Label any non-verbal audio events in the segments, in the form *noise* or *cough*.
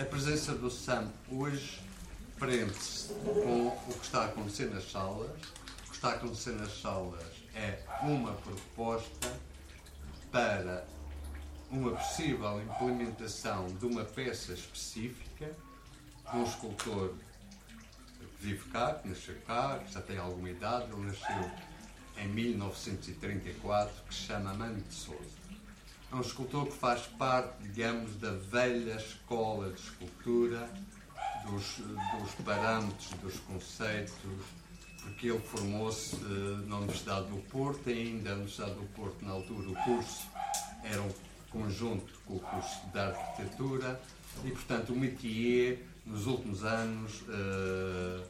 a presença do SAM hoje prende-se com o que está a acontecer nas salas. O que está a acontecer nas salas é uma proposta para uma possível implementação de uma peça específica de um escultor que vive cá, que nasceu cá, que já tem alguma idade, ele nasceu em 1934, que se chama Mano de Souza. É um escultor que faz parte, digamos, da velha escola de escultura, dos, dos parâmetros, dos conceitos, porque ele formou-se uh, na Universidade do Porto, ainda na Universidade do Porto, na altura, o curso era um conjunto com o curso de arquitetura e, portanto, o métier, nos últimos anos, uh,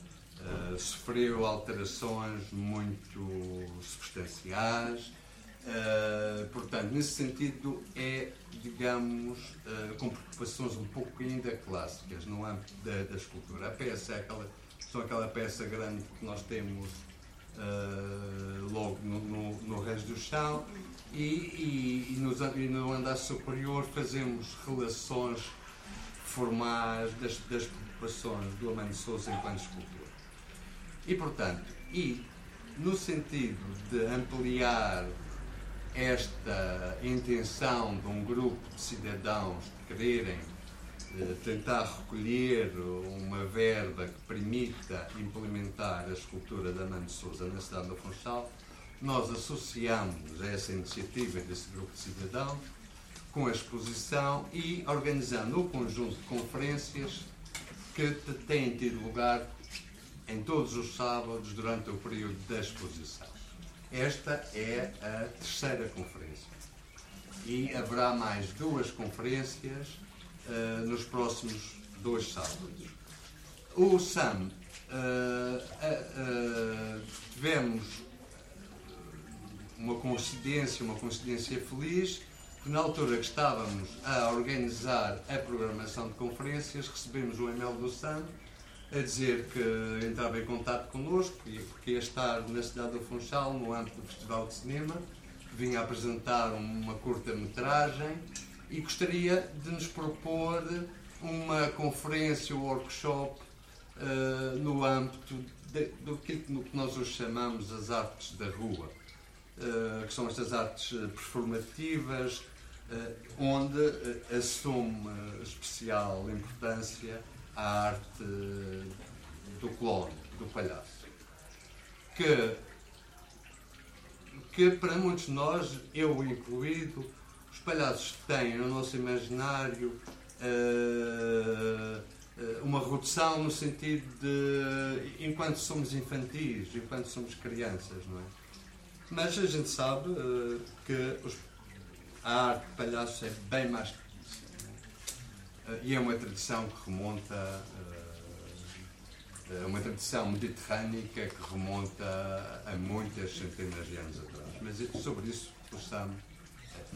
uh, sofreu alterações muito substanciais. Portanto, nesse sentido, é, digamos, com preocupações um pouco ainda clássicas no âmbito da, da escultura. A peça é aquela são aquela peça grande que nós temos uh, logo no, no, no resto do chão e, e, e, nos, e, no andar superior fazemos relações formais das, das preocupações do Amando Souza enquanto escultor. E, portanto, e no sentido de ampliar esta intenção de um grupo de cidadãos de quererem eh, tentar recolher uma verba que permita implementar a escultura da Mãe de Souza na cidade do Funchal, nós associamos essa iniciativa desse grupo de cidadãos com a exposição e organizando um conjunto de conferências que têm tido lugar em todos os sábados durante o período da exposição. Esta é a terceira conferência. E haverá mais duas conferências uh, nos próximos dois sábados. O SAM, uh, uh, tivemos uma coincidência, uma coincidência feliz, que na altura que estávamos a organizar a programação de conferências, recebemos um e-mail do SAM a dizer que entrava em contato connosco, porque ia estar na cidade do Funchal, no âmbito do Festival de Cinema, vinha apresentar uma curta-metragem e gostaria de nos propor uma conferência ou workshop uh, no âmbito do que nós hoje chamamos as artes da rua, uh, que são estas artes performativas, uh, onde assume especial importância a arte do clone, do palhaço. Que, que para muitos de nós, eu incluído, palhaços têm no nosso imaginário uh, uma redução no sentido de enquanto somos infantis, enquanto somos crianças, não é? Mas a gente sabe uh, que os, a arte de palhaços é bem mais e é uma tradição que remonta é uma tradição mediterrânica que remonta a muitas centenas de anos atrás. Mas sobre isso, possamos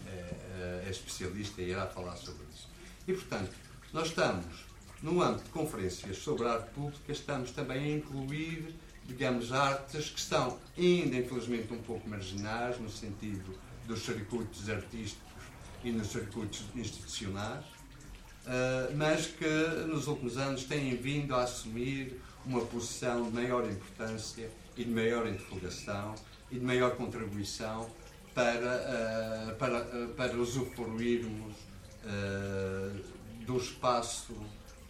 é, é, especialista e irá falar sobre isso. E, portanto, nós estamos, no âmbito de conferências sobre arte pública, estamos também a incluir, digamos, artes que estão ainda, infelizmente, um pouco marginais, no sentido dos circuitos artísticos e nos circuitos institucionais, mas que nos últimos anos têm vindo a assumir uma posição de maior importância e de maior divulgação e de maior contribuição para, uh, para, uh, para usufruirmos do espaço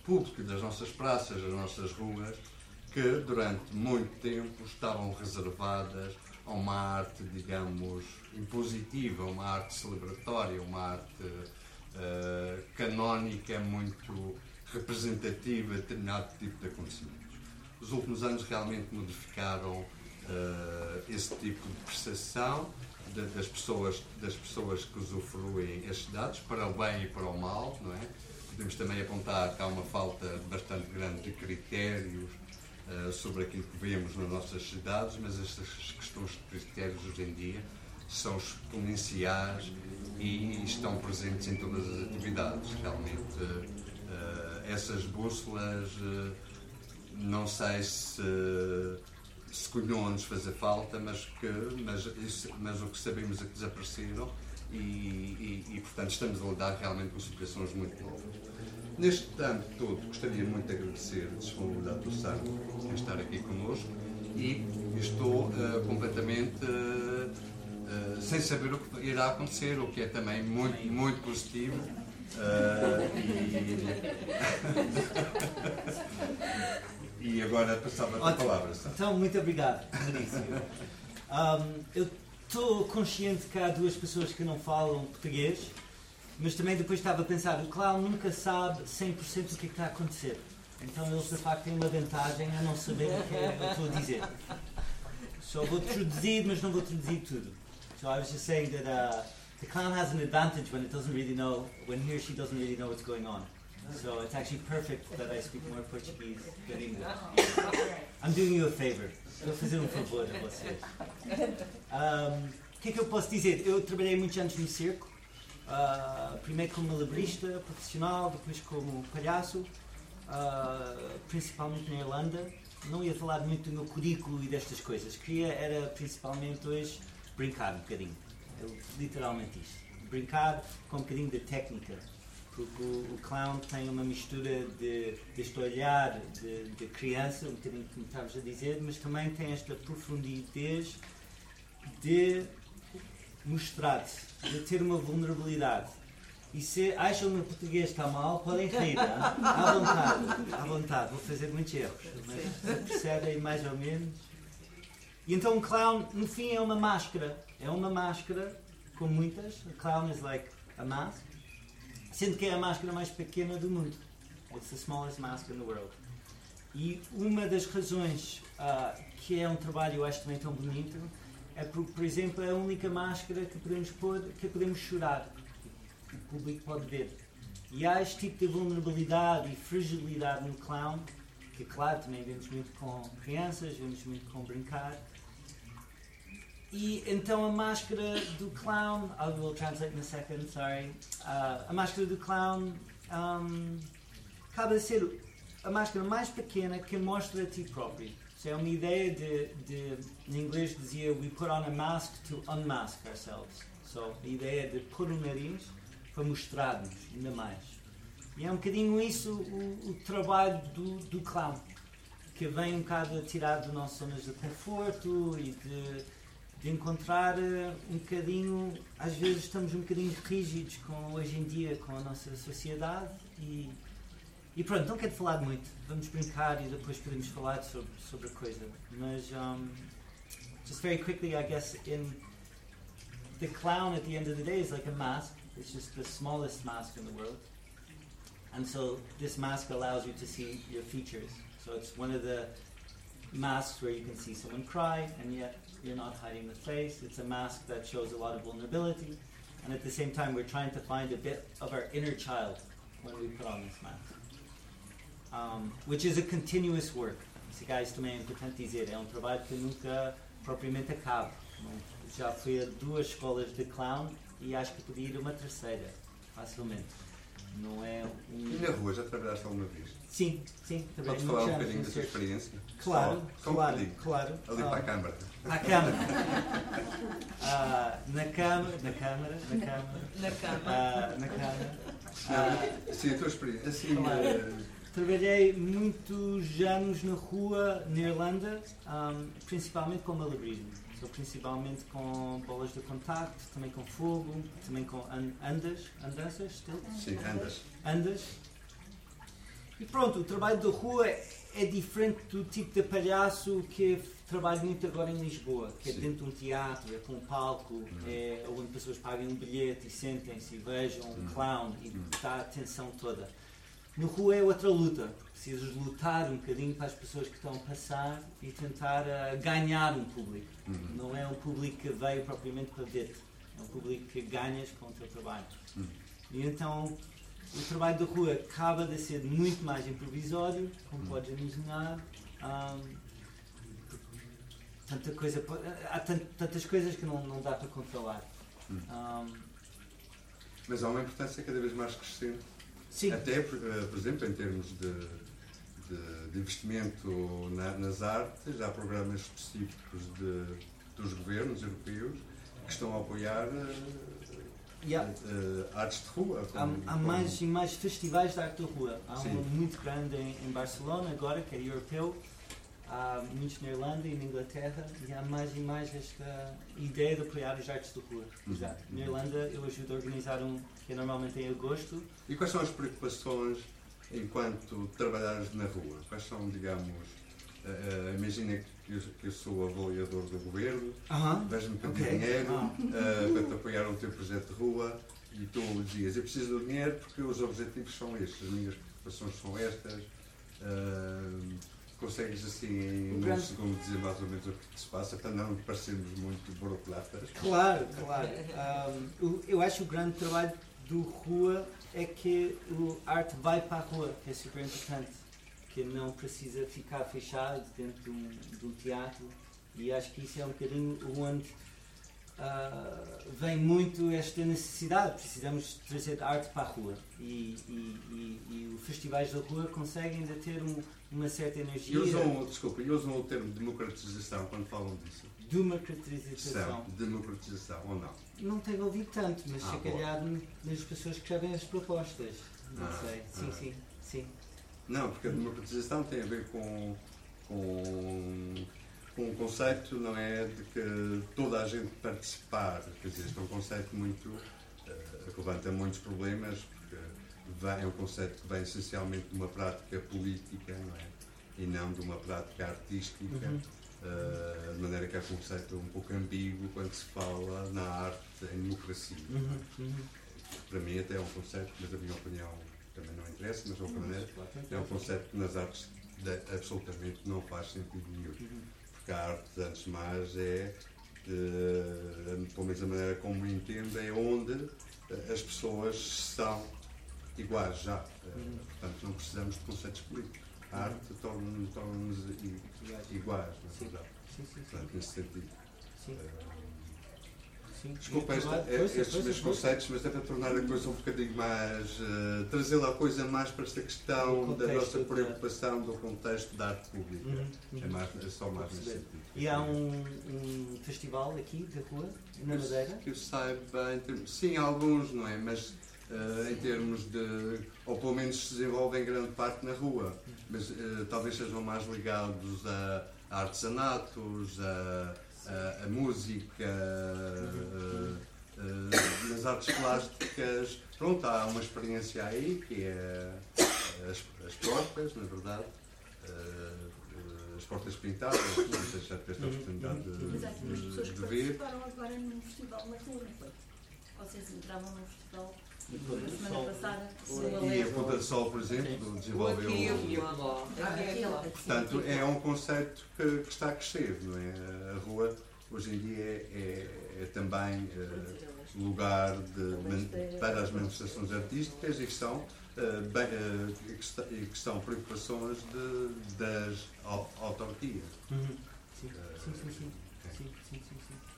público das nossas praças, das nossas ruas, que durante muito tempo estavam reservadas a uma arte, digamos, impositiva, uma arte celebratória, uma arte uh, canónica muito representativa de determinado tipo de acontecimentos. Os últimos anos realmente modificaram uh, esse tipo de percepção das, pessoas, das pessoas que usufruem estes dados, para o bem e para o mal, não é? Podemos também apontar que há uma falta bastante grande de critérios uh, sobre aquilo que vemos nas nossas cidades, mas estas questões de critérios hoje em dia são exponenciais e estão presentes em todas as atividades. Realmente, uh, essas bússolas, uh, não sei se se nos fazer falta, mas, que, mas, mas o que sabemos é que desapareceram e, e, e, portanto, estamos a lidar realmente com situações muito novas. Neste tanto todo, gostaria muito de agradecer a disponibilidade do em estar aqui connosco e estou uh, completamente uh, uh, sem saber o que irá acontecer, o que é também muito, muito positivo. e... *laughs* e agora passava a palavra. Então, muito obrigado. Um, *laughs* eu estou consciente que há duas pessoas que não falam português, mas também depois estava a pensar, o clown nunca sabe 100% o que, é que está a acontecer. Então eles de facto têm uma vantagem a não saber o que é eu estou a dizer. Só vou traduzir, mas não vou traduzir tudo. So I was just saying that uh, the clown has an advantage when it doesn't really know, when he or she doesn't really know what's going on. So it's actually perfect that I speak more Portuguese than English. I'm doing you a favor. Um. Um, o que é que eu posso dizer? Eu trabalhei muitos anos no circo. Uh, primeiro como malabarista profissional, depois como palhaço uh, principalmente na Irlanda. Não ia falar muito do meu currículo e destas coisas. Queria era principalmente hoje brincar um bocadinho. Eu, literalmente isto. Brincar com um bocadinho de técnica. Porque o, o clown tem uma mistura de, deste olhar de, de criança, um bocadinho como estavas a dizer, mas também tem esta profundidade de mostrar-se, de ter uma vulnerabilidade e se acham que o português está mal, podem rir, não? à vontade, à vontade. Vou fazer muitos erros, mas percebem mais ou menos. E então o clown, no fim, é uma máscara. É uma máscara, com muitas. O clown is like a mask. Sendo que é a máscara mais pequena do mundo. It's the smallest mask in the world. E uma das razões uh, que é um trabalho, eu acho também tão bonito, é porque, por exemplo, é a única máscara que podemos pôr, que podemos chorar o público pode ver. E há este tipo de vulnerabilidade e fragilidade no clown, que claro também vemos muito com crianças, vemos muito com brincar. E então a máscara do clown, I will translate in a second, sorry. Uh, a máscara do clown um, acaba de ser a máscara mais pequena que mostra a ti próprio. É uma ideia de, de, em inglês dizia, we put on a mask to unmask ourselves. So, a ideia de pôr o nariz para mostrar-nos ainda mais. E é um bocadinho isso o, o trabalho do, do clown, que vem um bocado a tirar das nossas zonas de conforto e de, de encontrar eh, um bocadinho, às vezes estamos um bocadinho rígidos com hoje em dia com a nossa sociedade e, e pronto, não quero falar muito, vamos brincar e depois podemos falar sobre, sobre a coisa. Mas um, just very quickly, I guess, in the clown at the end of the day is like a mask It's just the smallest mask in the world. And so this mask allows you to see your features. So it's one of the masks where you can see someone cry and yet you're not hiding the face. It's a mask that shows a lot of vulnerability. And at the same time, we're trying to find a bit of our inner child when we put on this mask. Um, which is a continuous work. Esse guys também é importante dizer, é um trabalho que nunca propriamente acaba. Já fui a duas escolas de clown e acho que podia ir uma terceira, facilmente. Rua, já trabalhaste alguma vez? Sim, sim. Podes falar um bocadinho da sua experiência? Claro, só, só claro, um claro. Ali para a Câmara. À Câmara. *laughs* ah, na Câmara, na Câmara, na Câmara. Na Câmara. Ah, na Câmara. Ah, sim, a tua experiência. Assim, claro. uh... Trabalhei muitos anos na rua, na Irlanda, um, principalmente com malabarismo principalmente com bolas de contacto, também com fogo, também com andas, andanças? Sim, andas. Andas. E pronto, o trabalho da rua é diferente do tipo de palhaço que trabalho muito agora em Lisboa, que é Sim. dentro de um teatro, é com um palco, uhum. é onde pessoas pagam um bilhete e sentem-se e vejam um uhum. clown e uhum. dá a atenção toda. No rua é outra luta. Precisas lutar um bocadinho para as pessoas que estão a passar e tentar uh, ganhar um público. Uhum. Não é um público que veio propriamente para ver-te. É um público que ganhas com o teu trabalho. Uhum. E então o trabalho da rua acaba de ser muito mais improvisório, como uhum. podes imaginar. Um, tanta coisa, há tantas coisas que não, não dá para controlar. Um. Mas há uma importância cada vez mais crescente Sim. Até, por, eh, por exemplo, em termos de, de, de investimento na, nas artes, há programas específicos de, dos governos europeus que estão a apoiar eh, Yeah. uh, artes de rua. Há, como- há como- mais e mais festivais de arte da rua. Há Sim. um muito grande em, em Barcelona agora, que é europeu. Há muitos na Irlanda e na Inglaterra. E há mais e mais esta ideia de apoiar as artes da rua. Uhum. Exato. Na Irlanda eu ajudo a organizar um que é normalmente em agosto. E quais são as preocupações enquanto trabalhares na rua? Quais são, digamos, uh, imagina que eu, que eu sou avaliador do governo, Aham. vais-me pedir Ok. dinheiro uh, para te apoiar no teu projeto de rua e tu dizias, eu preciso do dinheiro porque os objetivos são estes, as minhas preocupações são estas. Uh, consegues assim em um segundo dizer mais ou menos o que se passa para não parecermos muito burocratas? Claro, claro. Um, eu acho que o grande trabalho do rua é que o arte vai para a rua, que é super importante. Que não precisa ficar fechado dentro de um, de um teatro. E acho que isso é um bocadinho onde ah, vem muito esta necessidade. Precisamos trazer arte para a rua. E, e, e, e os festivais da rua conseguem ainda ter um- uma certa energia. E usam, desculpa, e usam o termo democratização quando falam disso? democratização. São democratização ou não? Não tenho ouvido tanto, mas Ah, se calhar nas pessoas que escrevem as propostas. Não Ah, sei. Sim, ah. sim, sim. Não, porque a democratização tem a ver com, com, com um conceito, não é, de que toda a gente participar. Quer dizer, este é um conceito muito. eh, que levanta muitos problemas, porque vem- é um conceito que vem essencialmente de uma prática política, não é? E não de uma prática artística. Uhum. eh, de maneira que é um conceito um pouco ambíguo quando se fala na arte em democracia. Uhum, uhum. Para mim até é um conceito, mas a minha opinião também não interessa, mas de qualquer maneira é um conceito que nas artes absolutamente não faz sentido nenhum. Porque a arte, antes de mais, é, eh, pelo menos a maneira como entendo, é onde eh, as pessoas são iguais já. Eh. Portanto, não precisamos de conceitos políticos. A arte torna-nos Iguais. na Sim. verdade. Sim, sim, sim. Portanto, nesse sentido. sim, sim. Desculpa esta- força, estes meus conceitos, mas é para tornar a coisa um bocadinho mais. eh, trazê-la a coisa mais para esta questão da nossa preocupação do contexto da arte pública. Uhum, uhum. É, mais, é só mais nesse sentido. E há um, um festival aqui da rua, na Madeira. Que eu saiba, termos, sim, alguns, não é? Mas eh, em termos de. Ou pelo menos se desenvolvem em grande parte na rua. Mas eh, talvez sejam mais ligados a, a artesanatos, a, a, a música, nas artes plásticas. Pronto, há uma experiência aí que é as, as portas, na verdade. as portas pintadas, não sei se já tiveste a oportunidade de, Mas há aqui umas pessoas que de ver. participaram agora num festival na rua, não foi? Vocês entravam num festival E na Ponta do semana Sol. passada. E a Ponta de Sol, por exemplo, desenvolveu. Aqui lá. Ah, Portanto, é um conceito que, que está a crescer, não é? A rua, hoje em dia, é, é- é também eh, lugar de man- para as manifestações artísticas e que são, eh, bem, eh, que, e são preocupações de, das au- autarquias. Uhum. Sim, sim, sim, sim. Sim, sim, sim, sim.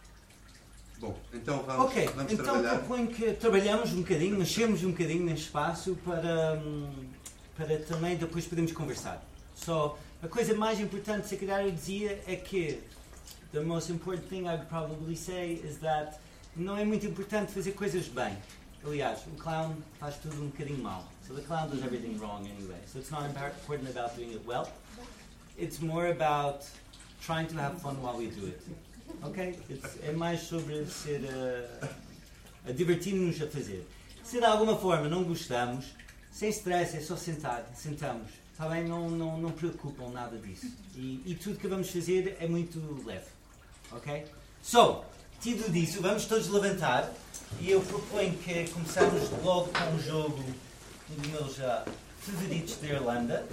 Bom, então vamos, Ok, vamos então trabalhar. proponho que trabalhamos um bocadinho, mexemos um bocadinho neste espaço para, hum, para também depois podermos conversar. Só a coisa mais importante, se calhar eu dizia, é que the most important thing I would probably say is that não é muito importante fazer coisas bem. Aliás, o clown faz tudo um bocadinho mal. So the clown does everything wrong anyway. So it's not important about doing it well. It's more about trying to have fun while we do it. Ok? É mais sobre ser uh, a divertir-nos a fazer. Se de alguma forma não gostamos, sem stress, é só sentar, sentamos. Está bem? Não, não, não preocupam nada disso. E, e tudo que vamos fazer é muito leve. Ok? So, tido disso, vamos todos levantar e eu proponho que começamos logo com um jogo, um dos meus ah, favoritos da Irlanda.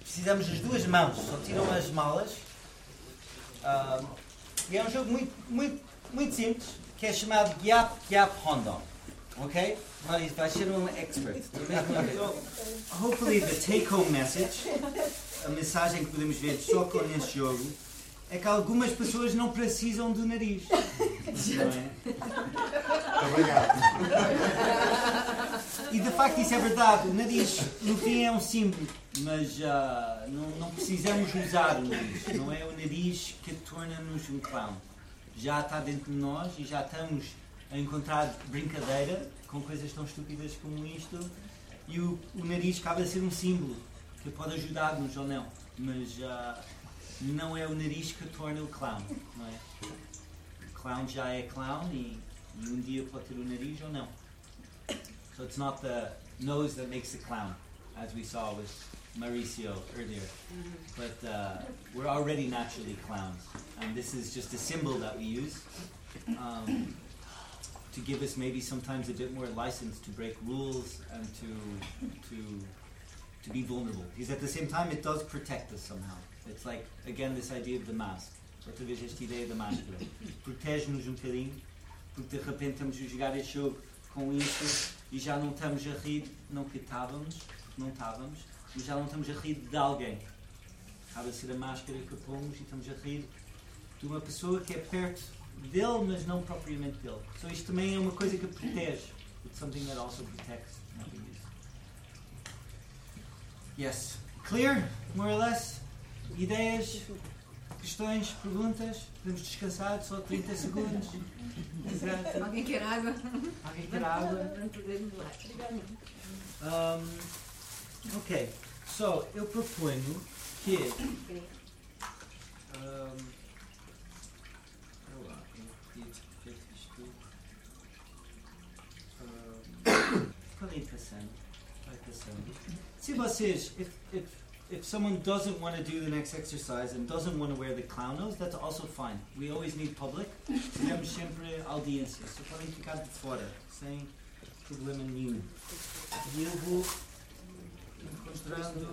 Precisamos das duas mãos, só tiram as malas. Ah, e é um jogo muito, muito, muito simples, que é chamado Gyap Gyap Rondon. Ok? Mas vai ser um expert. Hopefully the take home message, a mensagem que podemos ver só com este jogo, é que algumas pessoas não precisam do nariz. *laughs* Não é? Obrigado. E de facto isso é verdade. O nariz no fim é um símbolo, mas ah, não, não precisamos usar o nariz. Não é o nariz que torna-nos um clown. Já está dentro de nós e já estamos a encontrar brincadeira com coisas tão estúpidas como isto e o, o nariz acaba a ser um símbolo que pode ajudar-nos ou não, mas ah, não é o nariz que torna o clown, não é? O clown já é clown e, e um dia pode ter o nariz ou não. So it's not the nose that makes the clown, as we saw with Mauricio earlier. But uh, we're already naturally clowns, and this is just a symbol that we use um, to give us maybe sometimes a bit more license to break rules and to to to be vulnerable. Because at the same time, it does protect us somehow. It's like again this idea of the mask. Outra vez esta ideia da máscara. Protege-nos um bocadinho, porque de repente estamos a jogar este jogo com isso e já não estamos a rir, não que estávamos, não estávamos, mas já não estamos a rir de alguém. Acaba a ser a máscara que pomos e estamos a rir de uma pessoa que é perto dele, mas não propriamente dele. So isto também é uma coisa que protege. It's something that also protects. Yes. Clear? More or less? Ideias? Questões? Perguntas? Podemos descansar só 30 segundos? Exato. Alguém quer água? Alguém quer água? Um, ok, so eu proponho que. Um. Um, Ficou interessante. Vai passando. Se vocês. If, if, if someone doesn't want to do the next exercise and doesn't want to wear the clown nose, that's also fine. We always need public. Audiência. Só de problema nenhum. E eu vou encontrando.